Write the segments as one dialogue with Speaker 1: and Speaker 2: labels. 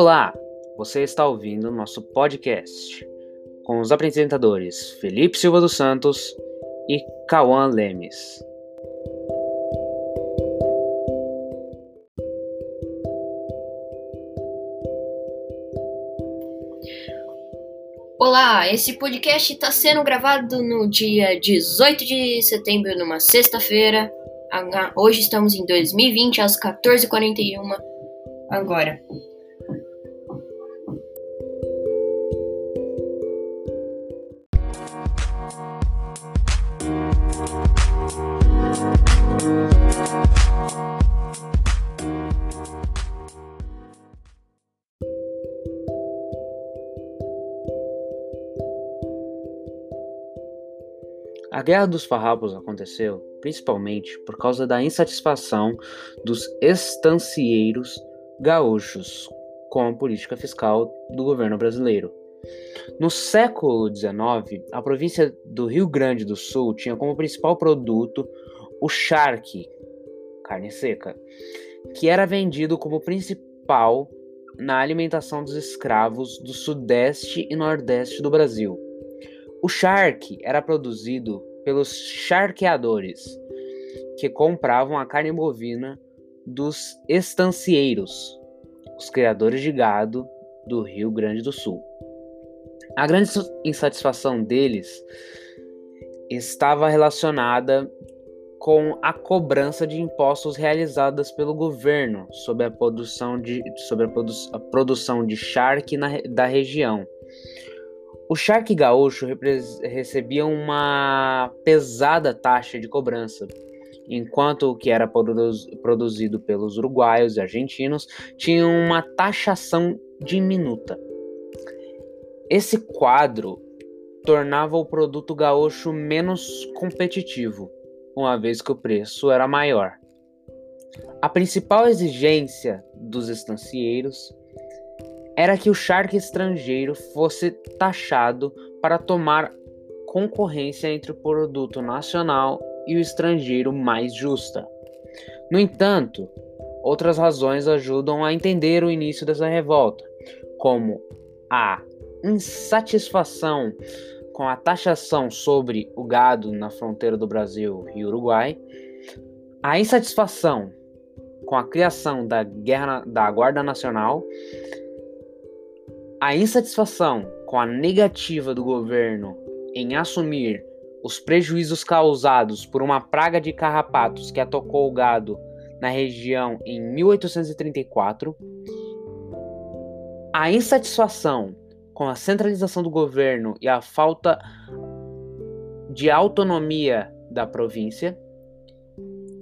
Speaker 1: Olá, você está ouvindo nosso podcast com os apresentadores Felipe Silva dos Santos e Cauã Lemes.
Speaker 2: Olá, esse podcast está sendo gravado no dia 18 de setembro, numa sexta-feira. Hoje estamos em 2020, às 14h41. Agora.
Speaker 1: A Guerra dos Farrapos aconteceu principalmente por causa da insatisfação dos estancieiros gaúchos com a política fiscal do governo brasileiro. No século XIX, a província do Rio Grande do Sul tinha como principal produto o charque, carne seca, que era vendido como principal na alimentação dos escravos do sudeste e nordeste do Brasil. O charque era produzido pelos charqueadores, que compravam a carne bovina dos estancieiros, os criadores de gado do Rio Grande do Sul. A grande insatisfação deles estava relacionada com a cobrança de impostos realizadas pelo governo sobre a produção de, sobre a produ a produção de charque na, da região. O charque gaúcho recebia uma pesada taxa de cobrança, enquanto o que era produzido pelos uruguaios e argentinos tinha uma taxação diminuta. Esse quadro tornava o produto gaúcho menos competitivo, uma vez que o preço era maior. A principal exigência dos estancieiros era que o charque estrangeiro fosse taxado para tomar concorrência entre o produto nacional e o estrangeiro mais justa. No entanto, outras razões ajudam a entender o início dessa revolta, como a insatisfação com a taxação sobre o gado na fronteira do Brasil e Uruguai, a insatisfação com a criação da, guerra, da Guarda Nacional a insatisfação com a negativa do governo em assumir os prejuízos causados por uma praga de carrapatos que atacou o gado na região em 1834, a insatisfação com a centralização do governo e a falta de autonomia da província,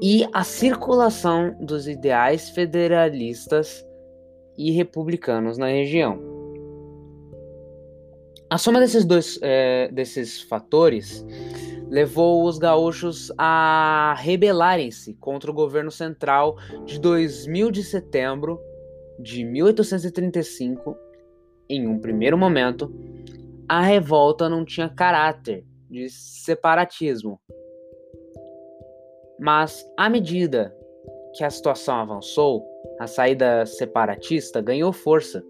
Speaker 1: e a circulação dos ideais federalistas e republicanos na região. A soma desses dois é, desses fatores levou os gaúchos a rebelarem-se contra o governo central de 2000 de setembro de 1835. Em um primeiro momento, a revolta não tinha caráter de separatismo. Mas, à medida que a situação avançou, a saída separatista ganhou força.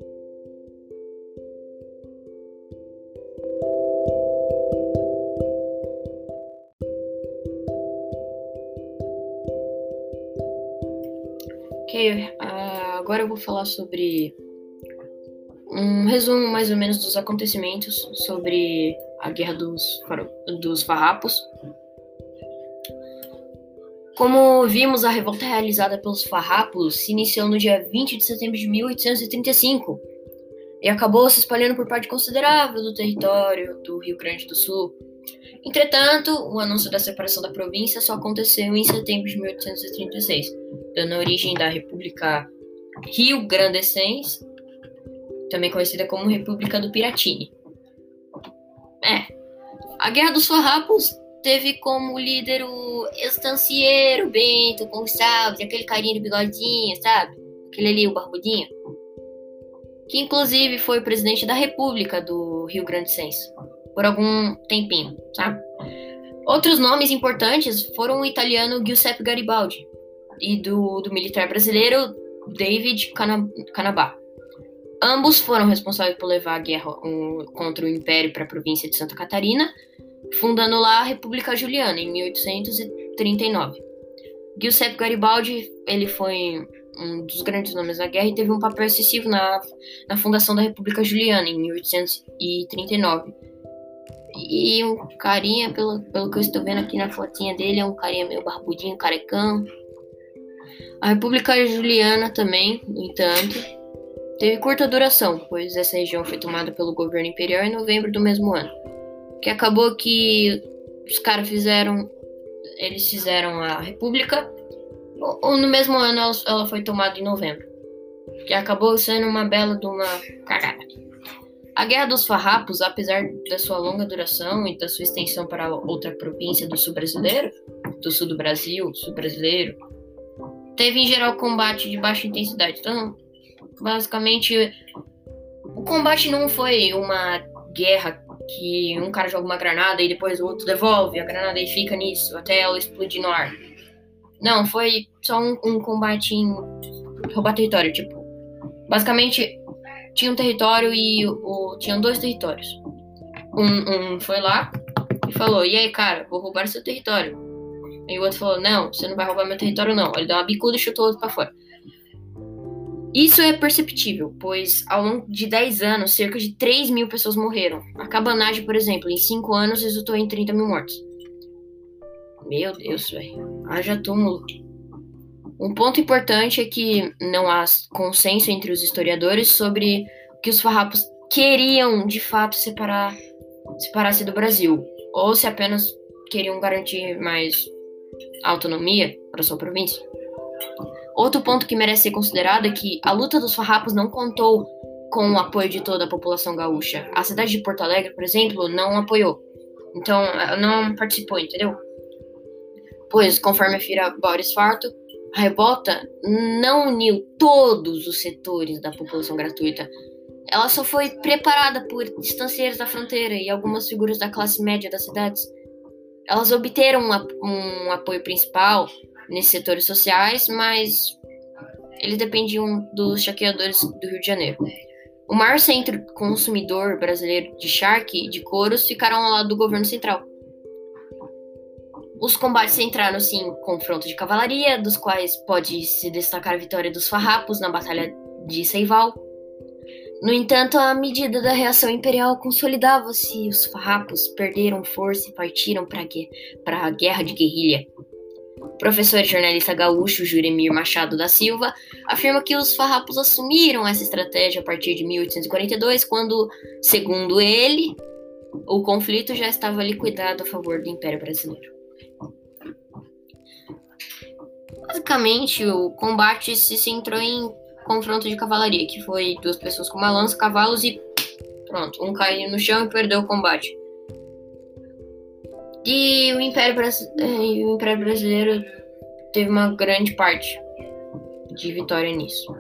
Speaker 2: Uh, agora eu vou falar sobre um resumo mais ou menos dos acontecimentos sobre a Guerra dos, dos Farrapos. Como vimos, a revolta realizada pelos Farrapos se iniciou no dia 20 de setembro de 1835 e acabou se espalhando por parte considerável do território do Rio Grande do Sul. Entretanto, o anúncio da separação da província só aconteceu em setembro de 1836 dando origem da República Rio Grandecense, também conhecida como República do Piratini. É, a Guerra dos Farrapos teve como líder o estancieiro Bento Gonçalves, aquele carinha do bigodinho, sabe? Aquele ali, o barbudinho. Que inclusive foi presidente da República do Rio Grande Senso por algum tempinho, sabe? Outros nomes importantes foram o italiano Giuseppe Garibaldi, e do, do militar brasileiro David Canabá. Ambos foram responsáveis por levar a guerra contra o Império para a província de Santa Catarina, fundando lá a República Juliana em 1839. Giuseppe Garibaldi ele foi um dos grandes nomes da guerra e teve um papel excessivo na, na fundação da República Juliana em 1839. E um carinha, pelo, pelo que eu estou vendo aqui na fotinha dele, é um carinha meio barbudinho, carecão. A República Juliana também, no entanto, teve curta duração, pois essa região foi tomada pelo governo imperial em novembro do mesmo ano. Que acabou que os caras fizeram. Eles fizeram a República, ou no mesmo ano ela, ela foi tomada em novembro. Que acabou sendo uma bela de uma cagada. A Guerra dos Farrapos, apesar da sua longa duração e da sua extensão para outra província do sul brasileiro, do sul do Brasil, sul brasileiro, teve em geral combate de baixa intensidade. Então, basicamente, o combate não foi uma guerra que um cara joga uma granada e depois o outro devolve a granada e fica nisso até ela explodir no ar. Não, foi só um, um combate em roubar território. Tipo, basicamente tinha um território e o, tinham dois territórios. Um, um foi lá e falou: E aí, cara, vou roubar seu território. E o outro falou: Não, você não vai roubar meu território, não. Ele deu uma bicuda e chutou o outro pra fora. Isso é perceptível, pois ao longo de 10 anos, cerca de 3 mil pessoas morreram. A cabanagem, por exemplo, em 5 anos resultou em 30 mil mortos. Meu Deus, velho. Haja túmulo. Um ponto importante é que não há consenso entre os historiadores sobre que os farrapos queriam de fato separar separar-se do Brasil, ou se apenas queriam garantir mais autonomia para sua província. Outro ponto que merece ser considerado é que a luta dos farrapos não contou com o apoio de toda a população gaúcha. A cidade de Porto Alegre, por exemplo, não apoiou. Então, não participou, entendeu? Pois, conforme afirma Boris Farto, a revolta não uniu todos os setores da população gratuita. Ela só foi preparada por distancieiros da fronteira e algumas figuras da classe média das cidades. Elas obteram um, apoio principal nesses setores sociais, mas eles dependiam dos chaqueadores do Rio de Janeiro. O maior centro consumidor brasileiro de charque e de couros ficaram ao lado do governo central. Os combates entraram sim em confronto de cavalaria, dos quais pode se destacar a vitória dos farrapos na Batalha de Seival. No entanto, a medida da reação imperial consolidava-se e os farrapos perderam força e partiram para a guerra de guerrilha. O professor e jornalista gaúcho Juremir Machado da Silva afirma que os farrapos assumiram essa estratégia a partir de 1842, quando, segundo ele, o conflito já estava liquidado a favor do Império Brasileiro. Basicamente, o combate se centrou em confronto de cavalaria, que foi duas pessoas com uma lança, cavalos e pronto, um caiu no chão e perdeu o combate. E o Império, eh, o Império Brasileiro teve uma grande parte de vitória nisso.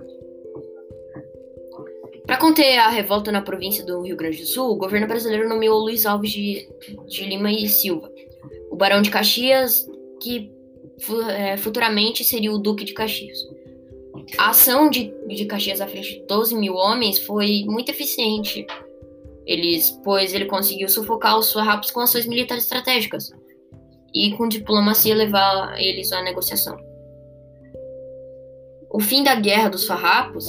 Speaker 2: Para conter a revolta na província do Rio Grande do Sul, o governo brasileiro nomeou Luiz Alves de, de Lima e Silva, o Barão de Caxias, que é, futuramente seria o Duque de Caxias. A ação de, de Caxias à frente de 12 mil homens foi muito eficiente, eles, pois ele conseguiu sufocar os farrapos com ações militares estratégicas e com diplomacia levar eles à negociação. O fim da Guerra dos Farrapos,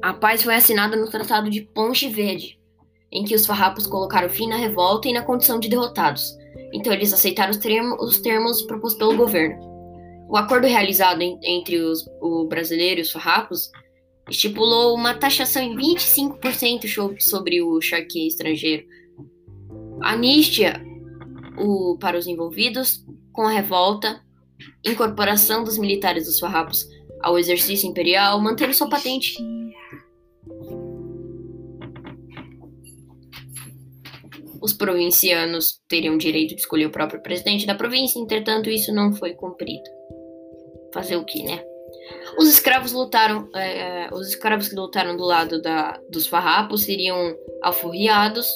Speaker 2: a paz foi assinada no Tratado de Ponte Verde, em que os farrapos colocaram fim na revolta e na condição de derrotados, então eles aceitaram os termos, os termos propostos pelo governo. O acordo realizado em, entre os, o brasileiro e os farrapos estipulou uma taxação em 25% sobre o charque estrangeiro. Anistia o, para os envolvidos com a revolta, incorporação dos militares dos farrapos ao exercício imperial, mantendo sua patente os provincianos teriam direito de escolher o próprio presidente da província, entretanto, isso não foi cumprido. Fazer o que, né? Os escravos lutaram, é, os escravos que lutaram do lado da, dos farrapos seriam alforriados,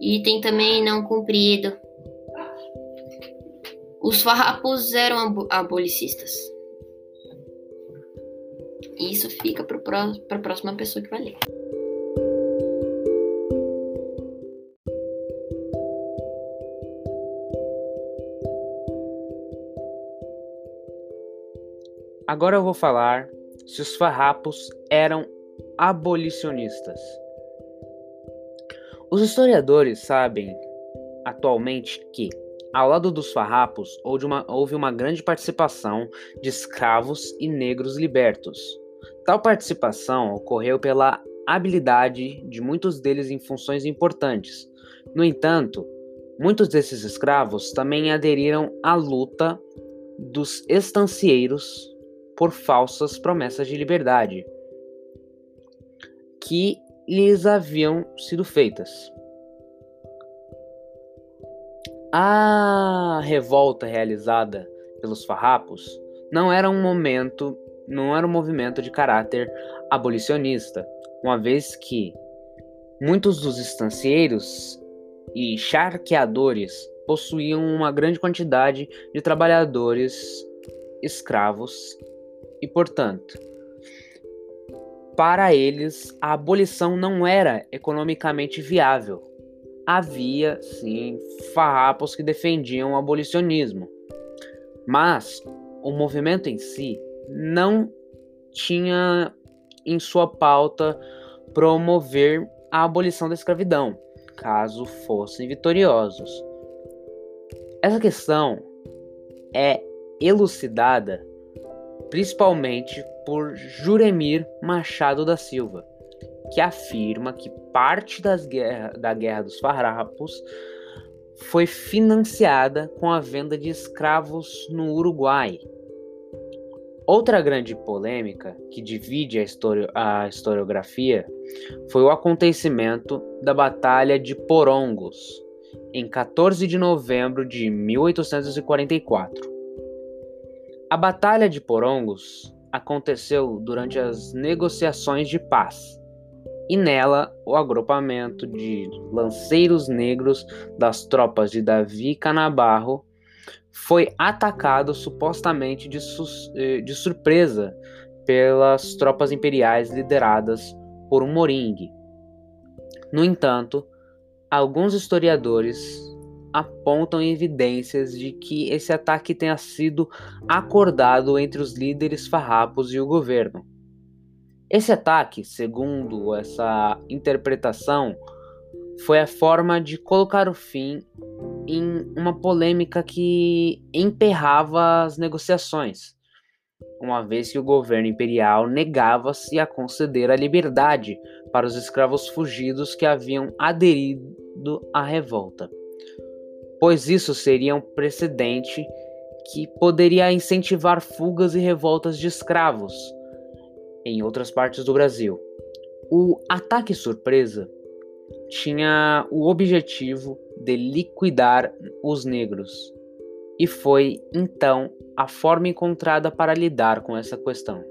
Speaker 2: item também não cumprido. Os farrapos eram ab abolicistas. Isso fica para a próxima pessoa que vai ler.
Speaker 1: Agora eu vou falar se os farrapos eram abolicionistas. Os historiadores sabem atualmente que, ao lado dos farrapos, houve uma, houve uma grande participação de escravos e negros libertos. Tal participação ocorreu pela habilidade de muitos deles em funções importantes. No entanto, muitos desses escravos também aderiram à luta dos estancieiros por falsas promessas de liberdade que lhes haviam sido feitas. A revolta realizada pelos farrapos não era um momento, não era um movimento de caráter abolicionista, uma vez que muitos dos estancieiros e charqueadores possuíam uma grande quantidade de trabalhadores escravos e, portanto, para eles a abolição não era economicamente viável. Havia, sim, farrapos que defendiam o abolicionismo, mas o movimento em si não tinha em sua pauta promover a abolição da escravidão, caso fossem vitoriosos. Essa questão é elucidada principalmente por Juremir Machado da Silva, que afirma que parte guerra, da Guerra dos Farrapos foi financiada com a venda de escravos no Uruguai. Outra grande polêmica que divide a, histori a historiografia foi o acontecimento da Batalha de Porongos, em 14 de novembro de 1844. A Batalha de Porongos aconteceu durante as negociações de paz, e nela o agrupamento de lanceiros negros das tropas de Davi Canabarro foi atacado supostamente de, eh, de surpresa pelas tropas imperiais lideradas por um moringue. No entanto, alguns historiadores apontam evidências de que esse ataque tenha sido acordado entre os líderes farrapos e o governo. Esse ataque, segundo essa interpretação, foi a forma de colocar o fim em uma polêmica que emperrava as negociações, uma vez que o governo imperial negava-se a conceder a liberdade para os escravos fugidos que haviam aderido à revolta pois isso seria um precedente que poderia incentivar fugas e revoltas de escravos em outras partes do Brasil. O ataque surpresa tinha o objetivo de liquidar os negros, e foi então a forma encontrada para lidar com essa questão.